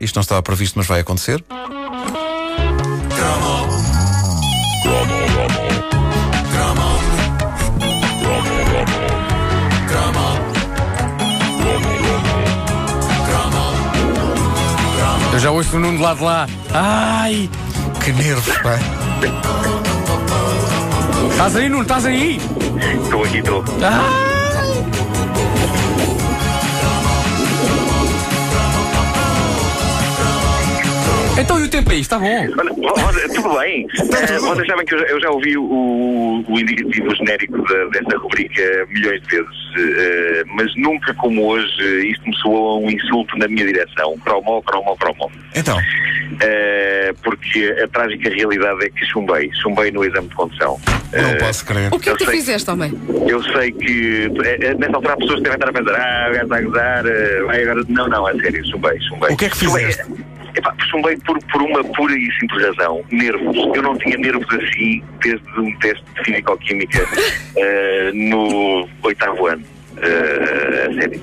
Isto não estava previsto, mas vai acontecer. Eu já ouço o Nuno de lá de lá. Ai! Que nervos, pá. Estás aí, Nuno? Estás aí? Estou aqui, estou. Ai! Tempo aí? Está bom? Olha, tudo bem. Eh, vocês sabem que eu, já- eu já ouvi o, o indicativo genérico da- desta rubrica milhões de vezes, eh, mas nunca como hoje eh, isto me soou a um insulto na minha direção. Cromo, cromo, cromo. Então, Eh, porque a trágica realidade é que chumbei. Chumbei no exame de condução. não Eh, posso crer. O que é que tu fizeste, homem? Eu sei que eh, eh, nessa altura as pessoas devem estar a pensar, ah, o gajo está a gozar, eh, vai agora. Não, não, é sério, chumbei, chumbei. O que é que Chumbei- fizeste? Epá, chumbei por, por uma pura e simples razão. Nervos. Eu não tinha nervos assim desde um teste de Físico-Química eh, no oitavo ano. Eh, a sério.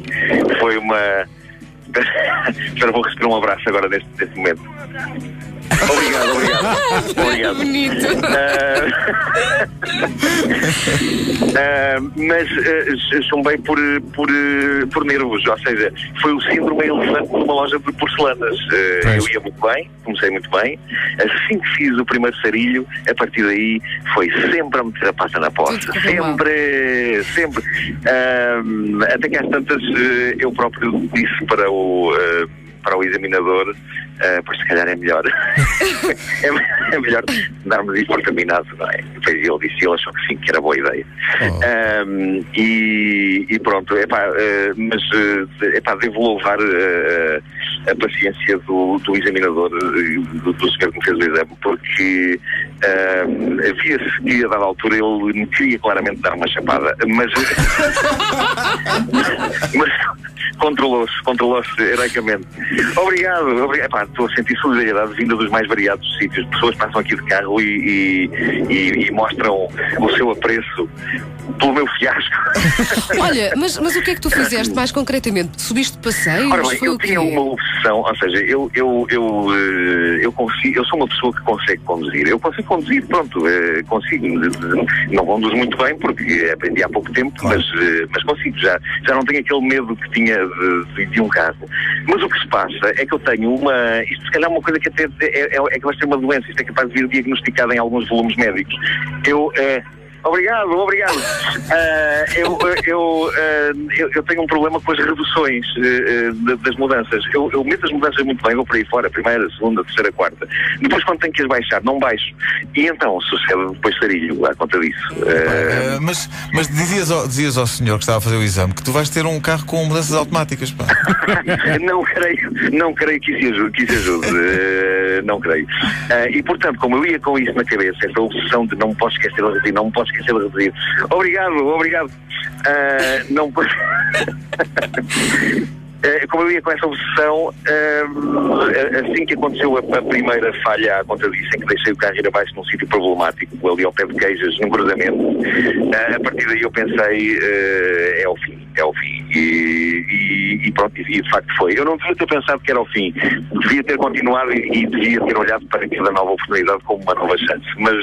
Foi uma. Espera, vou receber um abraço agora neste, neste momento. Obrigado, obrigado. obrigado. Bonito. Ah, mas uh, chumbei por, por, por nervos, ou seja, foi o síndrome elefante numa loja de porcelanas. Pois. eu ia muito bem, comecei muito bem. Assim que fiz o primeiro sarilho, a partir daí foi sempre a meter a pata na mal. Sempre, sempre. Até que às tantas eu próprio disse para o. eh, para o examinador, ah, pois se calhar é melhor. é, é melhor darmos isto por terminado, não é? Depois ele disse, ele achou que sim, que era boa ideia. Oh. Ahm, e, e pronto, epá, eh, mas epá, devo louvar eh, a paciência do, do examinador, do, do senhor que me fez o exame, porque ahm, havia-se que a dada altura ele me queria claramente dar uma chapada, mas, mas controlou-se, controlou-se heroicamente. Obrigado, obrigado. Epá, estou a sentir solidariedade vinda dos mais variados sítios. Pessoas passam aqui de carro e, e- e- e mostram o seu apreço pelo meu fiasco. Olha, mas, mas o que é que tu fizeste mais concretamente? Subiste de passeios? Ora bem, eu tinha uma obsessão, ou seja, eu, eu, eu, eh, eu, consigo, eu sou uma pessoa que consegue conduzir. Eu consigo conduzir, pronto, eh, consigo. Não conduzo muito bem porque aprendi há pouco tempo, mas, eh, mas consigo. Já, já não tenho aquele medo que tinha de, de- um carro. Mas o que se passa é que eu tenho uma. Isto se calhar é uma coisa que até é, é, é que vai ser uma doença, isto é capaz de vir diagnosticada em alguns volumes médicos. Eu. eh, Obrigado, obrigado. Ah, eu, eu, ah, eu, eu tenho um problema com as reduções da- das mudanças. Eu, eu meto as mudanças muito bem, vou por aí fora, primeira, segunda, terceira, quarta. Depois, quando tenho que as baixar, não baixo. E então sucede depois sarilho à conta disso. Mas mas dizias, ao, dizias ao senhor que estava a fazer o exame que tu vais ter um carro com mudanças automáticas, pá. não creio, não creio que isso ajude, que isso ajude. não creio. E portanto, como eu ia com isso na cabeça, essa obsessão de não me posso esquecer não me posso esquecer de reduzir. Obrigado, obrigado. Ah, não. Eh, Como eu ia com essa obsessão, ah, assim que aconteceu a, primeira falha à conta disso, em que deixei o carro ir abaixo num sítio problemático, ali ao pé de queijas, num cruzamento, ah, a partir daí eu pensei, é o fim, é o fim. E, e- pronto, e, de facto foi. Eu não devia ter pensado que era o fim, devia ter continuado e, devia ter olhado para cada nova oportunidade como uma nova chance. Mas,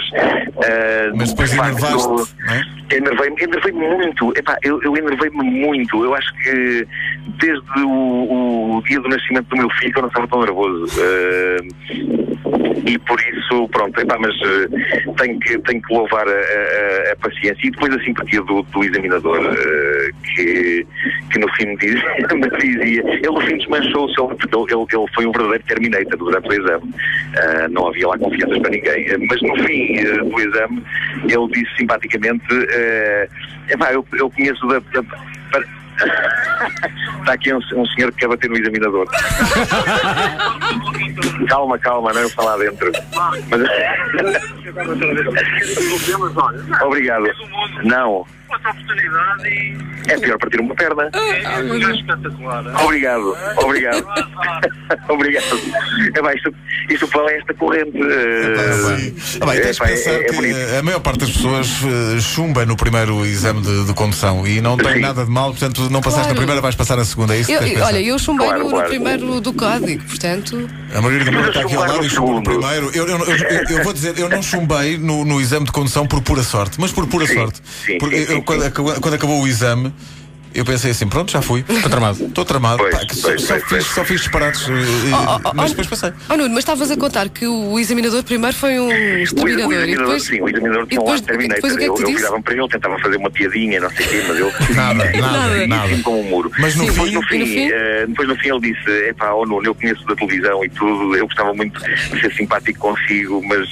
ah, Mas depois enervaste, não é? Enervei-me enervei muito, Epá, eu, eu enervei-me muito. Eu acho que desde o, o dia do nascimento do meu filho eu não estava tão nervoso. Eh, e por isso, pronto, epá, mas eh, tenho, que, tenho que louvar a, a- a paciência e depois a simpatia do, do examinador, eh, que, que no fim me dizia, ele no fim desmanchou-se, ele, ele, ele- foi um verdadeiro Terminator durante o exame. Ah, não havia lá confianças para ninguém. Eh, Mas no fim eh, do exame, ele disse simpaticamente: eh, epá, eu, eu conheço da. da- para- Está aqui um, um senhor que quer bater no examinador. calma, calma, não é eu falar dentro. Mas... Obrigado. Não, É pior partir uma perna. é, é. Obrigado, obrigado. obrigado. É bem, isto, isto fala esta corrente. eh, Ah, bem, tens de epá, pensar é- é que bonito. a maior parte das pessoas eh, chumba no primeiro exame de, de condução e não tem Sim. nada de mal, portanto, não passaste Claro. na primeira, vais passar na segunda. É isso que Eu- olha, eu chumbei Claro, no, no claro. primeiro do código, portanto. A Margarida Está aqui ao lado e chumbou no primeiro. Eu, eu, eu- eu- vou dizer, eu não chumbei no, no exame de condução por pura sorte, mas por pura Sim, sorte. sim, sim, quando, quando acabou o exame, eu pensei assim: pronto, já fui. Estou tramado. Estou tramado. Pois, Pá, que só, pois, só pois, fiz, só fiz disparates. eh, eh, Oh, oh, oh, mas oh. depois passei. Oh Nuno, mas estavas a contar que o examinador primeiro foi um O, o exterminador. e examinador, depois, sim, o examinador tinha um depois, lado Terminator. depois o que é que eu, te eu virava para ele, tentava fazer uma piadinha, não sei o quê, mas ele. Nada, nada, nada. Como um muro. Mas no depois fim- no fim, no fim? eh, depois no fim ele disse: Epá, oh Nuno, eu conheço da televisão e tudo, eu gostava muito de ser simpático consigo, mas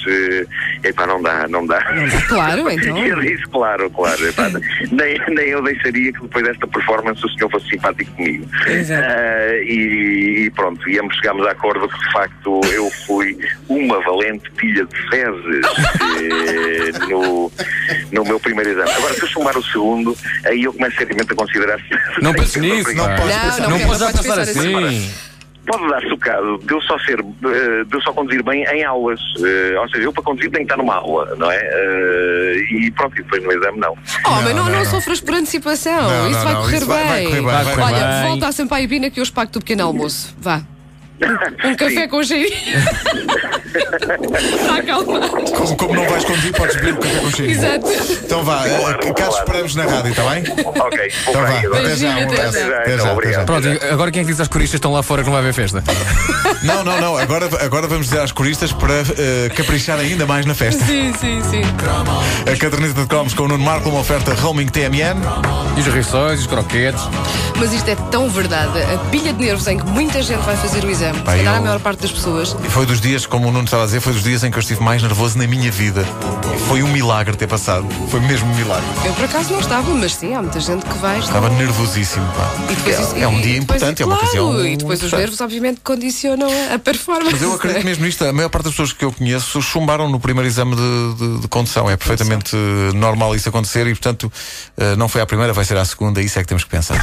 é epá, não dá, não dá. Claro, então. E eu disse, claro, claro. epá, nem, nem eu deixaria que depois desta performance o senhor fosse simpático comigo. Ah, e, e pronto, e ambos chegámos a acordo que de facto eu fui uma valente pilha de fezes eh, no, no meu primeiro exame. Agora, se eu somar o segundo, aí eu começo seriamente a considerar Não penses nisso, Não Não, pensar. não, Não podes passar pensar assim. Pode dar socado de eu só ser, eh, de eu só conduzir bem em aulas. Eh, ou seja, eu para conduzir tenho que estar numa aula, não é? Eh, e pronto, e depois no exame não. Oh, mas Não, não, não, sofras por antecipação. Não, isso não, vai não, correr isso vai- vai bem. correr bem, vai correr Olha, bem. volta sempre à Ibina que eu hoje pago-te o pequeno almoço. Vá. Um café Sim. com cheirinho. Está acalmado. Como, como não vais conduzir, podes beber o café com cheirinho. Exato. Então vá, eh, Claro, cá te claro. esperamos na rádio, está bem? Ok, Então vá, até já, um Beijinho, até abraço. já. Até Então, já, até obrigado. já. Pronto, agora quem é que diz às coristas que estão lá fora que não vai haver festa? Não, não, não. Agora, agora vamos dizer às coristas para eh, caprichar ainda mais na festa. Sim, sim, sim. A caderneta de cromos com o Nuno Marco, uma oferta roaming TMN. E os rissóis, os croquetes. Mas isto é tão verdade. A pilha de nervos em que muita gente vai fazer o exame. Se calhar eu- a maior parte das pessoas. E foi dos dias, como o Nuno estava a dizer, foi dos dias em que eu estive mais nervoso na minha vida. Foi um milagre ter passado. Foi mesmo um milagre. Eu por acaso não estava, mas sim, há muita gente que vai. Estava nervosíssimo, pá. E depois é, isso- é um dia depois- importante, é uma claro, ocasião. E depois os nervos, obviamente, condicionam a, a performance. Mas eu acredito mesmo nisto. A maior parte das pessoas que eu conheço chumbaram no primeiro exame de, de- de condução. É perfeitamente normal isso acontecer e, portanto, eh, não foi à primeira, vai ser à segunda. Isso é que temos que pensar.